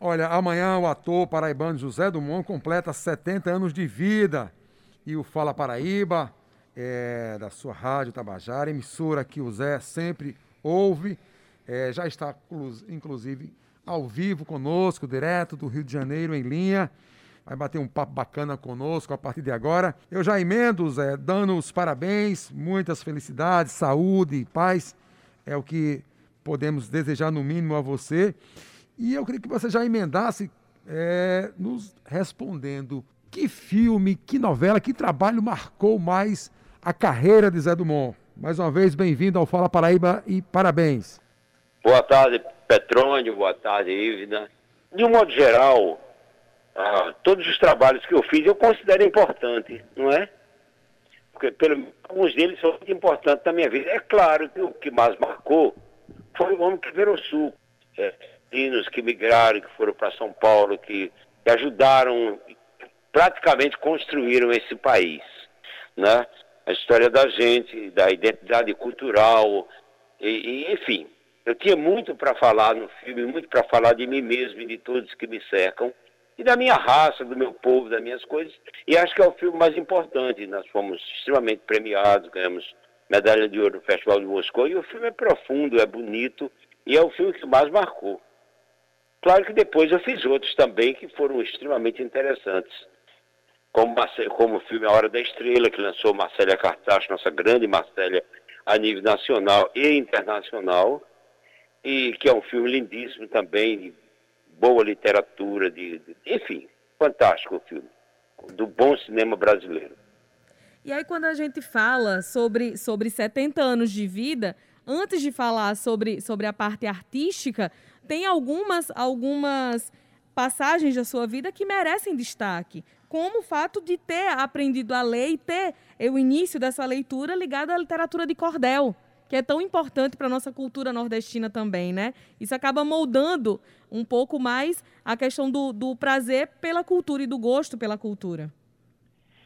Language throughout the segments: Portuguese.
Olha, amanhã o ator paraibano José Dumont completa 70 anos de vida. E o Fala Paraíba, é, da sua rádio Tabajara, emissora que o Zé sempre ouve, é, já está inclusive ao vivo conosco, direto do Rio de Janeiro, em linha. Vai bater um papo bacana conosco a partir de agora. Eu já emendo, Zé, dando os parabéns, muitas felicidades, saúde e paz. É o que podemos desejar, no mínimo, a você. E eu queria que você já emendasse, é, nos respondendo que filme, que novela, que trabalho marcou mais a carreira de Zé Dumont. Mais uma vez, bem-vindo ao Fala Paraíba e parabéns. Boa tarde, Petrônio, boa tarde, Ívida. De um modo geral, ah, todos os trabalhos que eu fiz eu considero importante, não é? Porque pelo, alguns deles são muito importantes na minha vida. É claro que o que mais marcou foi o homem que virou sul. É, que migraram, que foram para São Paulo, que, que ajudaram, praticamente construíram esse país. Né? A história da gente, da identidade cultural, e, e enfim. Eu tinha muito para falar no filme, muito para falar de mim mesmo e de todos que me cercam, e da minha raça, do meu povo, das minhas coisas. E acho que é o filme mais importante. Nós fomos extremamente premiados, ganhamos medalha de ouro no Festival de Moscou, e o filme é profundo, é bonito, e é o filme que mais marcou. Claro que depois eu fiz outros também que foram extremamente interessantes. Como, como o filme A Hora da Estrela, que lançou Marcélia Cartacho, nossa grande Marcélia, a nível nacional e internacional, e que é um filme lindíssimo também, de boa literatura, de, de enfim, fantástico o filme, do bom cinema brasileiro. E aí quando a gente fala sobre, sobre 70 anos de vida, antes de falar sobre, sobre a parte artística, tem algumas, algumas passagens da sua vida que merecem destaque, como o fato de ter aprendido a ler e ter o início dessa leitura ligado à literatura de cordel, que é tão importante para a nossa cultura nordestina também, né? Isso acaba moldando um pouco mais a questão do, do prazer pela cultura e do gosto pela cultura.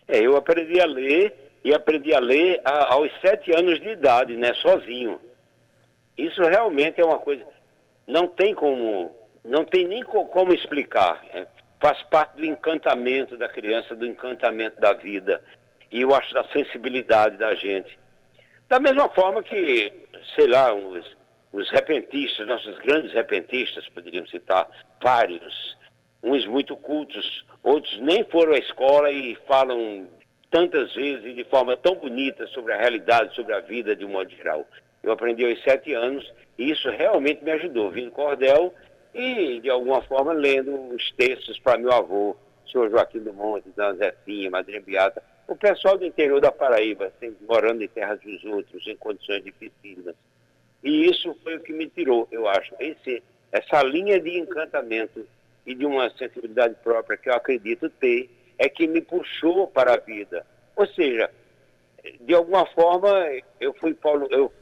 É, eu aprendi a ler e aprendi a ler a, aos sete anos de idade, né, sozinho. Isso realmente é uma coisa não tem como, não tem nem como explicar. É, faz parte do encantamento da criança, do encantamento da vida. E eu acho da sensibilidade da gente. Da mesma forma que, sei lá, os, os repentistas, nossos grandes repentistas, poderíamos citar vários, uns muito cultos, outros nem foram à escola e falam tantas vezes e de forma tão bonita sobre a realidade, sobre a vida de um modo geral. Eu aprendi aos sete anos e isso realmente me ajudou, vindo cordel e, de alguma forma, lendo os textos para meu avô, senhor Joaquim do Monte, Dona Zefinha, Madrinha Beata, o pessoal do interior da Paraíba, morando em terras dos outros, em condições dificílimas. E isso foi o que me tirou, eu acho, esse, essa linha de encantamento e de uma sensibilidade própria que eu acredito ter, é que me puxou para a vida. Ou seja, de alguma forma, eu fui Paulo, eu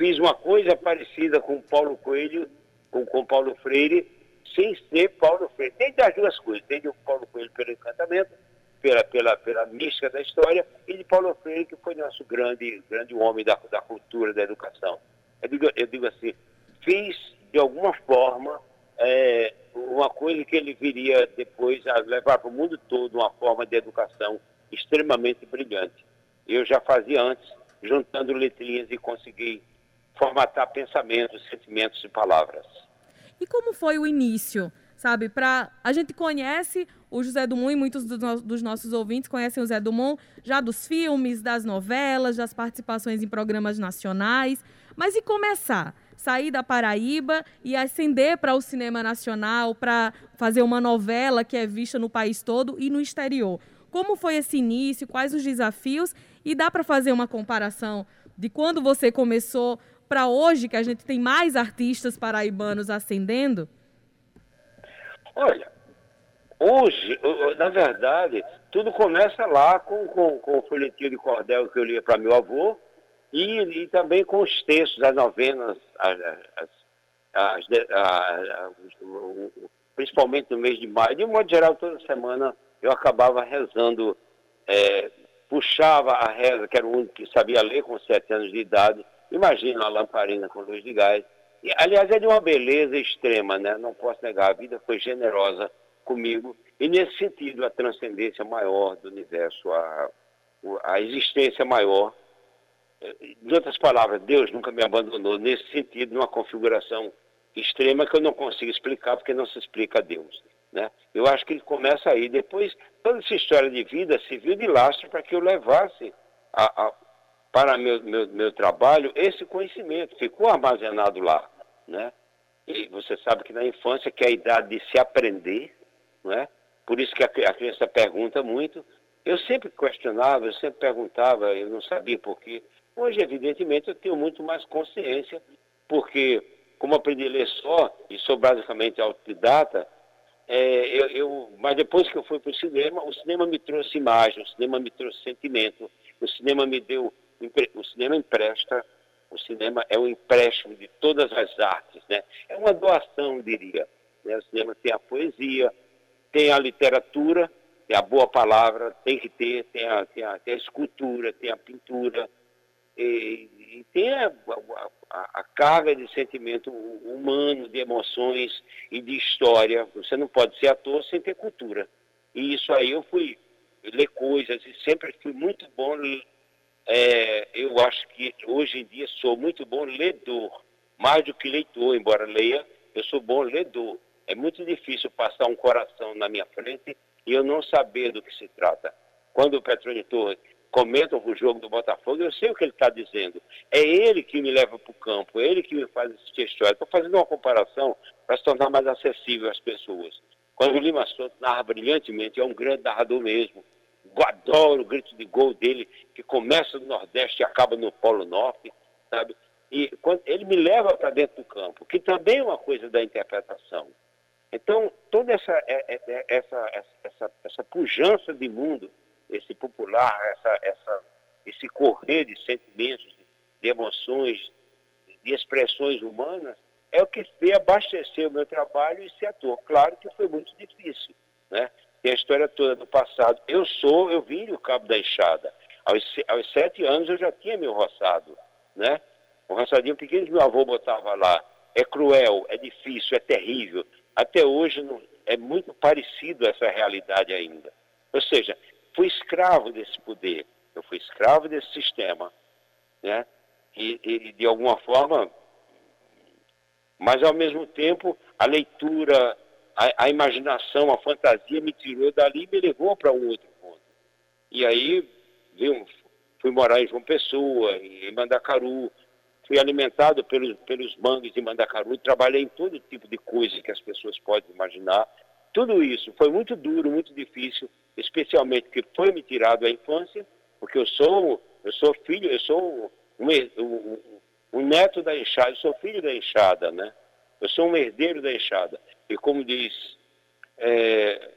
fiz uma coisa parecida com Paulo Coelho, com, com Paulo Freire, sem ser Paulo Freire. Tem das duas coisas, tem o Paulo Coelho pelo encantamento, pela, pela, pela mística da história, e de Paulo Freire, que foi nosso grande, grande homem da, da cultura, da educação. Eu digo, eu digo assim, fiz de alguma forma é, uma coisa que ele viria depois a levar para o mundo todo uma forma de educação extremamente brilhante. Eu já fazia antes, juntando letrinhas e consegui formatar pensamentos, sentimentos e palavras. E como foi o início? Sabe, para a gente conhece o José Dumont e muitos dos, dos nossos ouvintes conhecem o José Dumont já dos filmes, das novelas, das participações em programas nacionais. Mas e começar? Sair da Paraíba e ascender para o cinema nacional, para fazer uma novela que é vista no país todo e no exterior. Como foi esse início? Quais os desafios? E dá para fazer uma comparação de quando você começou para hoje, que a gente tem mais artistas paraibanos ascendendo? Olha, hoje, na verdade, tudo começa lá com, com, com o folhetinho de cordel que eu lia para meu avô e, e, também com os textos, as novenas, as, as, as, principalmente no mês de maio. De um modo geral, toda semana eu acabava rezando, é, puxava a reza, que era o único que sabia ler com sete anos de idade, Imagina uma lamparina com luz de gás E, aliás, é de uma beleza extrema, né? Não posso negar, a vida foi generosa comigo. E nesse sentido, a transcendência maior do universo, a, a existência maior. Em outras palavras, Deus nunca me abandonou nesse sentido, numa configuração extrema que eu não consigo explicar, porque não se explica a Deus. Né? Eu acho que ele começa aí. Depois, toda essa história de vida serviu de lastro para que eu levasse a, a, para meu, meu, meu trabalho esse conhecimento. Ficou armazenado lá. Né? E você sabe que na infância, que é a idade de se aprender, né? por isso que a, criança pergunta muito, eu sempre questionava, eu sempre perguntava, eu não sabia por quê. Hoje, evidentemente, eu tenho muito mais consciência, porque, como aprendi a ler só, e sou basicamente autodidata, é, eu, eu, mas depois que eu fui para o cinema, o cinema me trouxe imagem, o cinema me trouxe sentimento, o cinema me deu, o cinema empresta, o cinema é um empréstimo de todas as artes, né? É uma doação, diria. Né? O cinema tem a poesia, tem a literatura, tem a boa palavra, tem que ter, tem a, tem a, tem a escultura, tem a pintura, e, e tem a, a, a, carga de sentimento humano, de emoções e de história. Você não pode ser ator sem ter cultura. E isso aí eu fui ler coisas e sempre fui muito bom. É, eu acho que hoje em dia sou muito bom ledor, mais do que leitor, embora leia, eu sou bom ledor. É muito difícil passar um coração na minha frente e eu não saber do que se trata. Quando o Petrone Torres comenta o jogo do Botafogo, eu sei o que ele está dizendo. É ele que me leva para o campo, é ele que me faz assistir a história. Estou fazendo uma comparação para se tornar mais acessível às pessoas. Quando o Lima Santos narra brilhantemente, é um grande narrador mesmo. Eu adoro o grito de gol dele, que começa no Nordeste e acaba no Polo Norte, sabe? E quando, ele me leva para dentro do campo, que também é uma coisa da interpretação. Então, toda essa, é, é, é, essa, essa, essa pujança de mundo, esse popular, essa, essa, esse correr de sentimentos, de emoções, de expressões humanas, é o que fez abastecer o meu trabalho e ser ator. Claro que foi muito difícil, né? Tem a história toda do passado. Eu sou, eu vim do Cabo da Enxada. Aos, aos sete anos eu já tinha meu roçado, né? O roçadinho pequeno que meu avô botava lá. É cruel, é difícil, é terrível até hoje não, é muito parecido essa realidade ainda. Ou seja, fui escravo desse poder, eu fui escravo desse sistema, né? E, e de alguma forma, mas ao mesmo tempo a leitura, a, a imaginação, a fantasia me tirou dali e me levou para um outro ponto. E aí viu, fui morar em João Pessoa, em Mandacaru, fui alimentado pelos, pelos mangues de Mandacaru, trabalhei em todo tipo de coisa que as pessoas podem imaginar. Tudo isso foi muito duro, muito difícil, especialmente porque foi me tirado a infância, porque eu sou, eu sou filho, eu sou um, um, um neto da enxada, eu sou filho da enxada, né? Eu sou um herdeiro da enxada. E como diz é,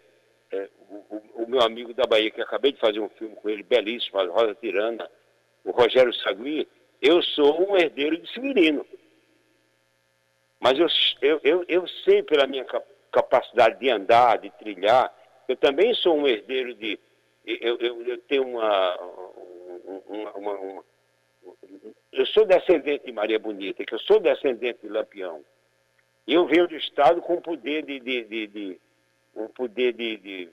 é, o, o, meu amigo da Bahia, que acabei de fazer um filme com ele, belíssimo, a Rosa Tirana, o Rogério Sagui, eu sou um herdeiro de Severino. Mas eu, eu, eu, eu sei pela minha capacidade de andar, de trilhar, eu também sou um herdeiro de. Eu, eu, eu tenho uma, uma, uma, uma, Eu sou descendente de Maria Bonita, que eu sou descendente de Lampião. Eu venho do Estado com um poder de, de, de, de um poder de, de,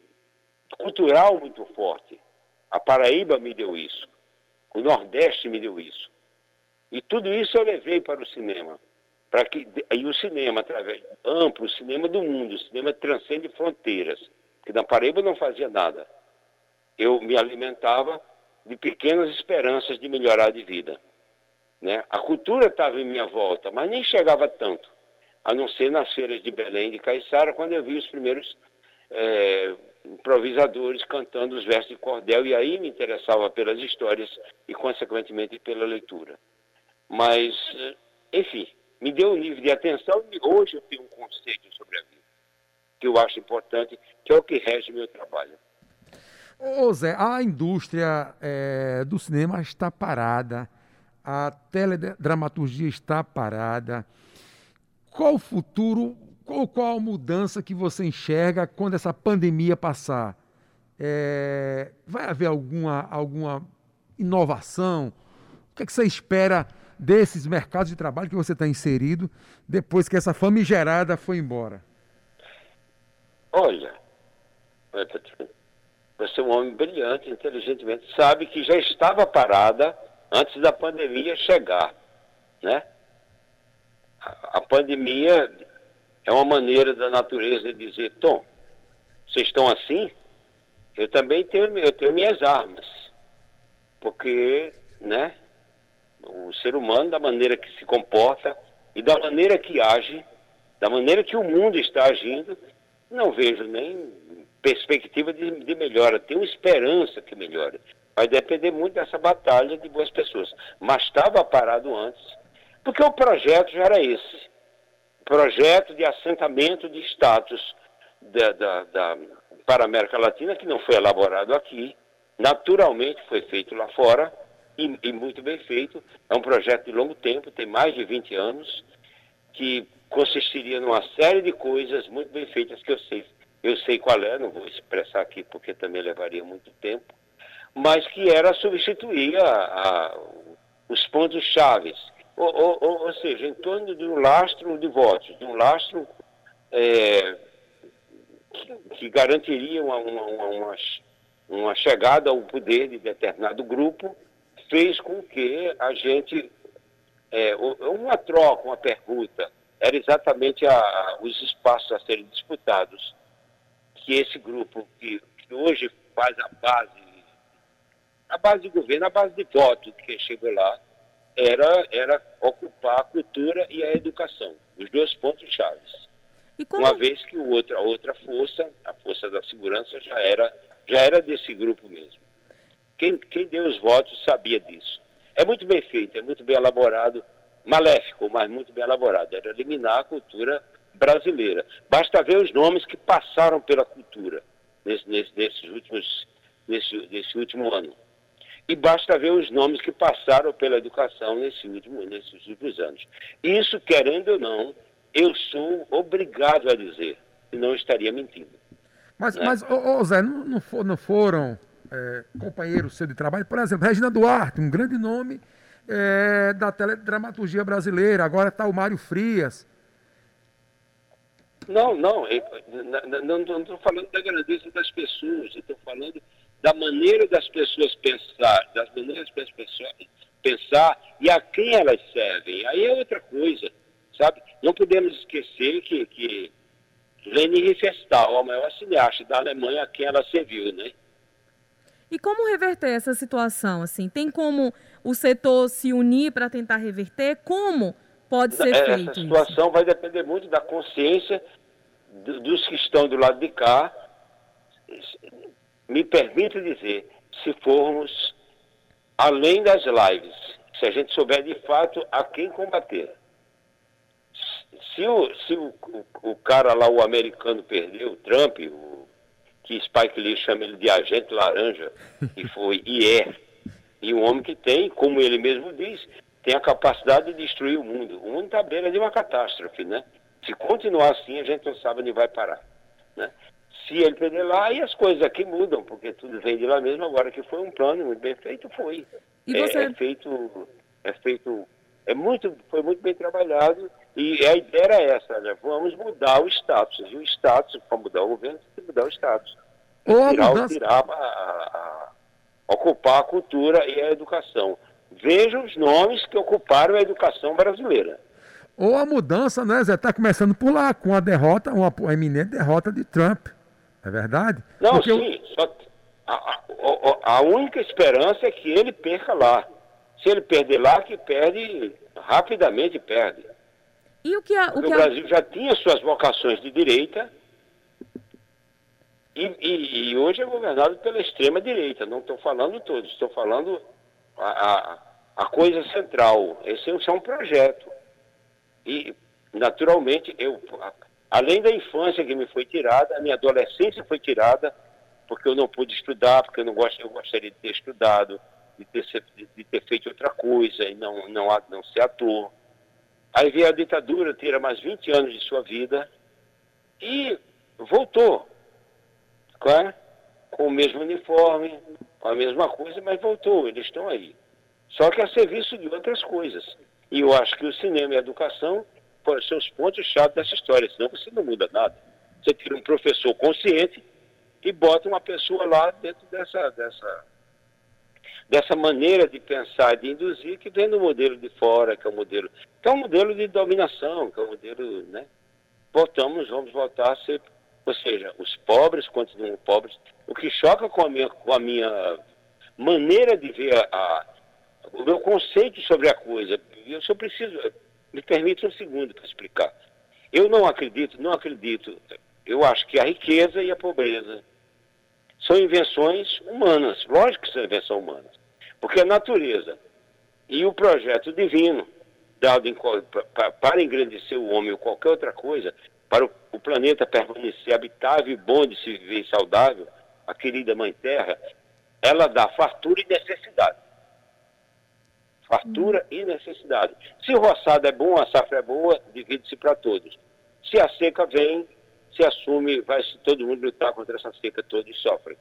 cultural muito forte. A Paraíba me deu isso. O Nordeste me deu isso. E tudo isso eu levei para o cinema. Para que, e o cinema, através amplo, o cinema do mundo, o cinema transcende fronteiras. Que na Paraíba não fazia nada. Eu me alimentava de pequenas esperanças de melhorar de vida. Né? A cultura estava em minha volta, mas nem chegava tanto. A não ser nas feiras de Belém e de Caiçara, quando eu vi os primeiros é, improvisadores cantando os versos de cordel, e aí me interessava pelas histórias e, consequentemente, pela leitura. Mas, enfim, me deu um nível de atenção e hoje eu tenho um conceito sobre a vida, que eu acho importante, que é o que rege meu trabalho. Ô Zé, a indústria é, do cinema está parada, a teledramaturgia está parada. Qual o futuro, qual, qual a mudança que você enxerga quando essa pandemia passar? É, vai haver alguma, alguma inovação? O que, é que você espera desses mercados de trabalho que você está inserido depois que essa famigerada foi embora? Olha, você é um homem brilhante, inteligentemente, sabe que já estava parada antes da pandemia chegar, né? A, pandemia é uma maneira da natureza de dizer, Tom, vocês estão assim? Eu também tenho, eu tenho minhas armas. Porque, né, o ser humano, da maneira que se comporta e da maneira que age, da maneira que o mundo está agindo, não vejo nem perspectiva de, de melhora. Tenho esperança que melhore. Vai depender muito dessa batalha de boas pessoas. Mas estava parado antes, porque o projeto já era esse. Projeto de assentamento de status da, da, da, para a América Latina, que não foi elaborado aqui, naturalmente foi feito lá fora, e, e, muito bem feito. É um projeto de longo tempo, tem mais de 20 anos, que consistiria numa série de coisas muito bem feitas que eu sei, eu sei qual é, não vou expressar aqui porque também levaria muito tempo, mas que era substituir a, a, os pontos chaves, ou, ou, ou, seja, em torno de um lastro de votos, de um lastro é, que, que, garantiria uma, uma, uma, uma chegada ao poder de determinado grupo, fez com que a gente, é, uma troca, uma pergunta, era exatamente a, os espaços a serem disputados que esse grupo que, que, hoje faz a base, a base de governo, a base de voto que chegou lá, era, era ocupar a cultura e a educação, os dois pontos chaves. Como... Uma vez que o outro, a outra força, a força da segurança, já era, já era desse grupo mesmo. Quem, quem deu os votos sabia disso. É muito bem feito, é muito bem elaborado, maléfico, mas muito bem elaborado. Era eliminar a cultura brasileira. Basta ver os nomes que passaram pela cultura nesse, nesse, nesses últimos, nesse, nesse último ano. E basta ver os nomes que passaram pela educação nesse último, nesses últimos anos. Isso, querendo ou não, eu sou obrigado a dizer, e não estaria mentindo. Mas, né? mas ô, ô Zé, não, não, for, não foram é, companheiros seu de trabalho? Por exemplo, Regina Duarte, um grande nome é, da teledramaturgia brasileira. Agora está o Mário Frias. Não, não, não estou falando da grandeza das pessoas, estou falando da maneira das pessoas pensar, das maneiras das pessoas pensar e a quem elas servem. Aí é outra coisa, sabe? Não podemos esquecer que, que Leni Riefenstahl, a maior cineasta da Alemanha, a quem ela serviu, né? E como reverter essa situação? Assim, tem como o setor se unir para tentar reverter? Como pode ser essa feito? Essa situação isso? vai depender muito da consciência dos que estão do lado de cá. Me permita dizer, se formos além das lives, se a gente souber de fato a quem combater. Se o, se o, o, o cara lá, o americano, perdeu, o Trump, o, que Spike Lee chama ele de agente laranja, e foi e é, e um homem que tem, como ele mesmo diz, tem a capacidade de destruir o mundo. O mundo está à beira de uma catástrofe, né? Se continuar assim, a gente não sabe onde vai parar. Né? Se ele perder lá, aí as coisas aqui mudam, porque tudo vem de lá mesmo. Agora que foi um plano muito bem feito, foi. E você... é, é feito, é feito, é muito, foi muito bem trabalhado e a ideia era essa, né? Vamos mudar o status. E o status, para mudar o governo, tem que mudar o status. Ou tirar, mudança... tirar a, a, a, ocupar a cultura e a educação. Veja os nomes que ocuparam a educação brasileira. Ou a mudança, né, Zé? Está começando por lá, com a derrota, uma, uma iminente derrota de Trump. É verdade? Não, Porque sim. Eu... Só a, a, a, única esperança é que ele perca lá. Se ele perder lá, que perde, rapidamente perde. E o que a, o, que o Brasil já tinha suas vocações de direita e, e, e hoje é governado pela extrema direita. Não estou falando todos, estou falando a, a, a, coisa central. Esse é um projeto. E, naturalmente, eu, além da infância que me foi tirada, a minha adolescência foi tirada, porque eu não pude estudar, porque eu, não gost, eu gostaria de ter estudado, de ter, de ter feito outra coisa e não, não, não ser ator. Aí veio a ditadura, tira mais 20 anos de sua vida e voltou. É? Com o mesmo uniforme, com a mesma coisa, mas voltou, eles estão aí. só que a serviço de outras coisas. E eu acho que o cinema e a educação foram seus pontos-chave dessa história, senão você não muda nada. Você tira um professor consciente e bota uma pessoa lá dentro dessa, dessa, dessa maneira de pensar, de induzir, que vem do modelo de fora, que é o modelo, que é um modelo de dominação, que é um modelo, né? Voltamos, vamos voltar a ser, ou seja, os pobres continuam pobres. O que choca com a minha, com a minha maneira de ver a, a o meu conceito sobre a coisa, eu só preciso, me permite um segundo para explicar. Eu não acredito, não acredito, eu acho que a riqueza e a pobreza são invenções humanas, lógico que são invenções humanas, porque a natureza e o projeto divino, dado em, para, para engrandecer o homem ou qualquer outra coisa, para o, o planeta permanecer habitável e bom de se viver saudável, a querida Mãe Terra, ela dá fartura e necessidade. Fartura e necessidade. Se o roçado é bom, a safra é boa, divide-se para todos. Se a seca vem, se assume, vai todo mundo lutar contra essa seca toda e sofre.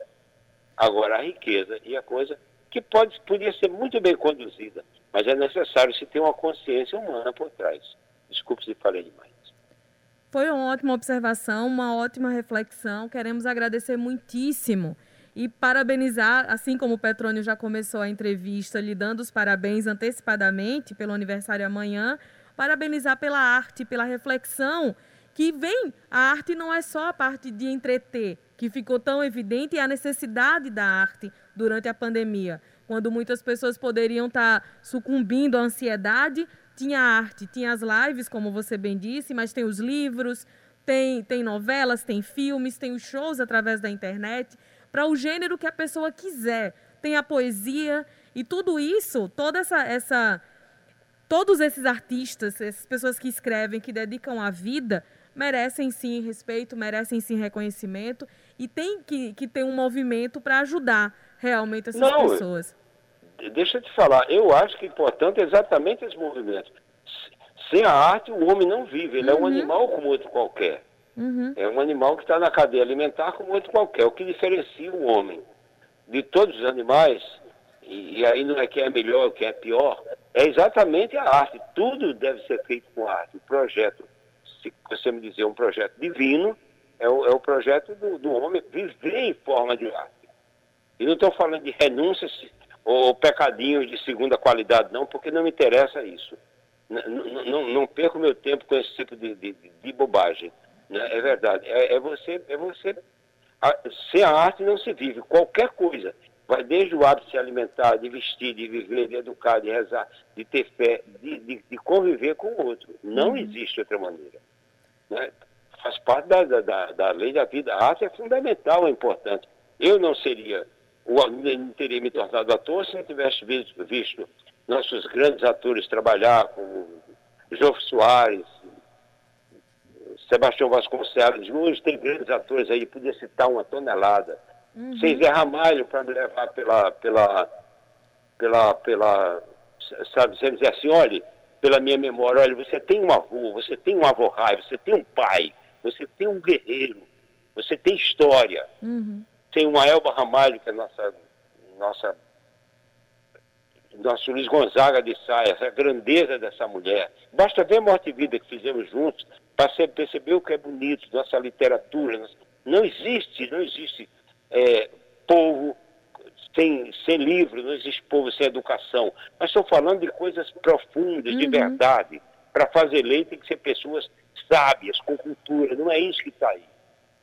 Agora, a riqueza e a coisa que pode, podia ser muito bem conduzida, mas é necessário se ter uma consciência humana por trás. Desculpe se falei demais. Foi uma ótima observação, uma ótima reflexão. Queremos agradecer muitíssimo e parabenizar, assim como o Petrônio já começou a entrevista lhe dando os parabéns antecipadamente pelo aniversário amanhã, parabenizar pela arte, pela reflexão que vem. A arte não é só a parte de entreter, que ficou tão evidente, e a necessidade da arte durante a pandemia, quando muitas pessoas poderiam estar sucumbindo à ansiedade, tinha arte, tinha as lives, como você bem disse, mas tem os livros, tem, tem novelas, tem filmes, tem os shows através da internet para o gênero que a pessoa quiser. Tem a poesia e tudo isso, toda essa, essa todos esses artistas, essas pessoas que escrevem, que dedicam a vida, merecem sim respeito, merecem sim reconhecimento e tem que, que ter um movimento para ajudar realmente essas Não, pessoas. Deixa eu te falar, eu acho que é importante exatamente esse movimento. Sem a arte, o homem não vive, ele uhum. é um uhum. animal como outro qualquer. Uhum. É um animal que está na cadeia alimentar como outro qualquer. O que diferencia o homem de todos os animais, e, e aí não é quem é melhor ou quem é pior, é exatamente a arte. Tudo deve ser feito com arte. O projeto, se você me dizer um projeto divino, é o, é o projeto do, do homem viver em forma de arte. E não estou falando de renúncias ou pecadinhos de segunda qualidade, não, porque não me interessa isso. Não, não, não perco meu tempo com esse tipo de, de, de bobagem. Né? É verdade. É, é, você. É você a, sem a arte não se vive. Qualquer coisa. Vai desde o hábito de se alimentar, de vestir, de viver, de educar, de rezar, de ter fé, de, de, de conviver com o outro. Não uhum. existe outra maneira. Né? Faz parte da, da, da, lei da vida. A arte é fundamental, é importante. Eu não seria, não teria me tornado ator se não tivesse visto, visto nossos grandes atores trabalhar, como Jô Soares, Sebastião Vasconcelos, hoje tem grandes atores aí, podia citar uma tonelada. Uhum. Sem Zé Ramalho para me levar pela, pela, pela, pela, sabe, dizer assim, olha, pela minha memória, olha, você tem um avô, você tem um avô raiva, você tem um pai, você tem um guerreiro, você tem história. Uhum. Tem uma Elba Ramalho, que é nossa, nossa nosso Luiz Gonzaga de Saia, essa grandeza dessa mulher. Basta ver a Morte e Vida que fizemos juntos para perceber o que é bonito, nossa literatura. Não existe, não existe é, povo sem, sem livro, não existe povo sem educação. Mas estou falando de coisas profundas, uhum. de verdade. Para fazer lei tem que ser pessoas sábias, com cultura. Não é isso que está aí.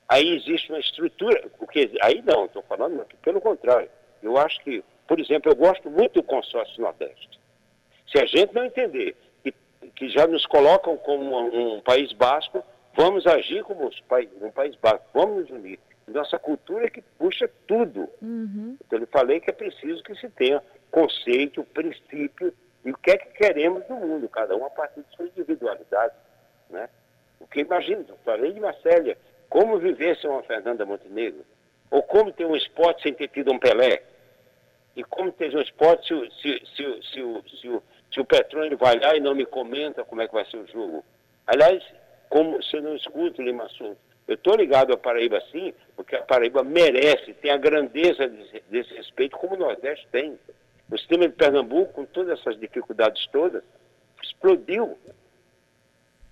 Aí existe uma estrutura, porque aí não, estou falando pelo contrário. Eu acho que por exemplo, eu gosto muito do consórcio Nordeste. Se a gente não entender que, já nos colocam como um, país basco, vamos agir como um país basco, vamos nos unir. Nossa cultura é que puxa tudo. Uhum. Então, eu falei que é preciso que se tenha conceito, princípio e o que é que queremos no mundo, cada um a partir de sua individualidade. Né? O que imagina, eu falei de Marcélia, como viver sem uma Fernanda Montenegro? Ou como ter um esporte sem ter tido um Pelé? E como teve um esporte, se, se, se, se, o, se, o, se o Petrônio vai lá e não me comenta como é que vai ser o jogo. Aliás, como eu não escuto Lima Assunto, eu estou ligado à Paraíba sim, porque a Paraíba merece, tem a grandeza desse, desse respeito como o Nordeste tem. O sistema de Pernambuco, com todas essas dificuldades todas, explodiu.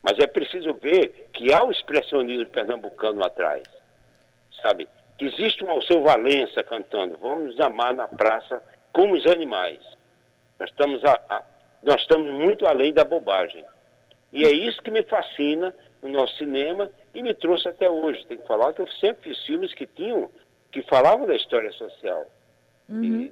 Mas é preciso ver que há o expressionismo pernambucano atrás, sabe? Que existe um Alceu Valença cantando, vamos amar na praça como os animais. Nós estamos, a, nós estamos muito além da bobagem. E é isso que me fascina no nosso cinema e me trouxe até hoje. Tem que falar que eu sempre fiz filmes que tinham, que falavam da história social. Uhum.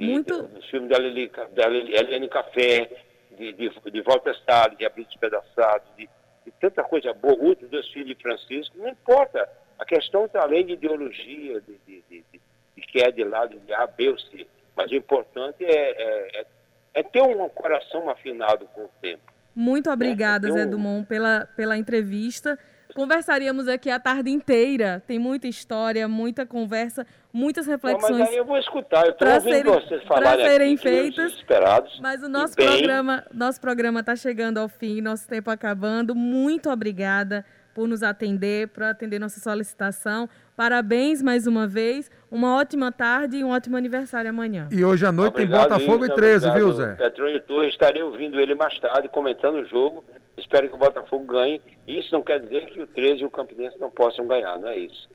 E, Muito. Os filmes da, Lili, da Helene Café, de, de, de Walter Salles, de Abril Despedaçado, de, de tanta coisa boa, outros dois filhos de Francisco, não importa. A questão está além de ideologia, de, de, de, de, que é de lado de A, B ou C. Mas o importante é, é, é, é ter um coração afinado com o tempo. Muito obrigada, é, Zé Dumont, pela, pela entrevista. Conversaríamos aqui a tarde inteira. Tem muita história, muita conversa, muitas reflexões. Não, mas aí eu vou escutar. Eu estou ouvindo serem, vocês falarem serem aqui, feitas. Esperados, mas o nosso programa, nosso programa está chegando ao fim, nosso tempo acabando. Muito obrigada por nos atender, por atender nossa solicitação. Parabéns mais uma vez. Uma ótima tarde e um ótimo aniversário amanhã. E hoje à noite obrigado, tem Botafogo e 13, viu, Zé? Petrônio Torres, estarei ouvindo ele mais tarde, comentando o jogo. Espero que o Botafogo ganhe. Isso não quer dizer que o 13 e o Campinense não possam ganhar, não é isso.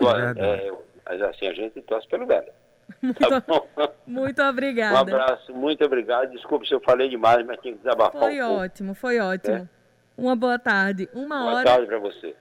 É é, mas assim, a gente torce pelo Belo. Muito, tá muito obrigada. Um abraço, muito obrigado. Desculpe se eu falei demais, mas tinha que desabafar Foi um ótimo, foi ótimo. É? Uma boa tarde. Uma boa hora. Boa tarde para você.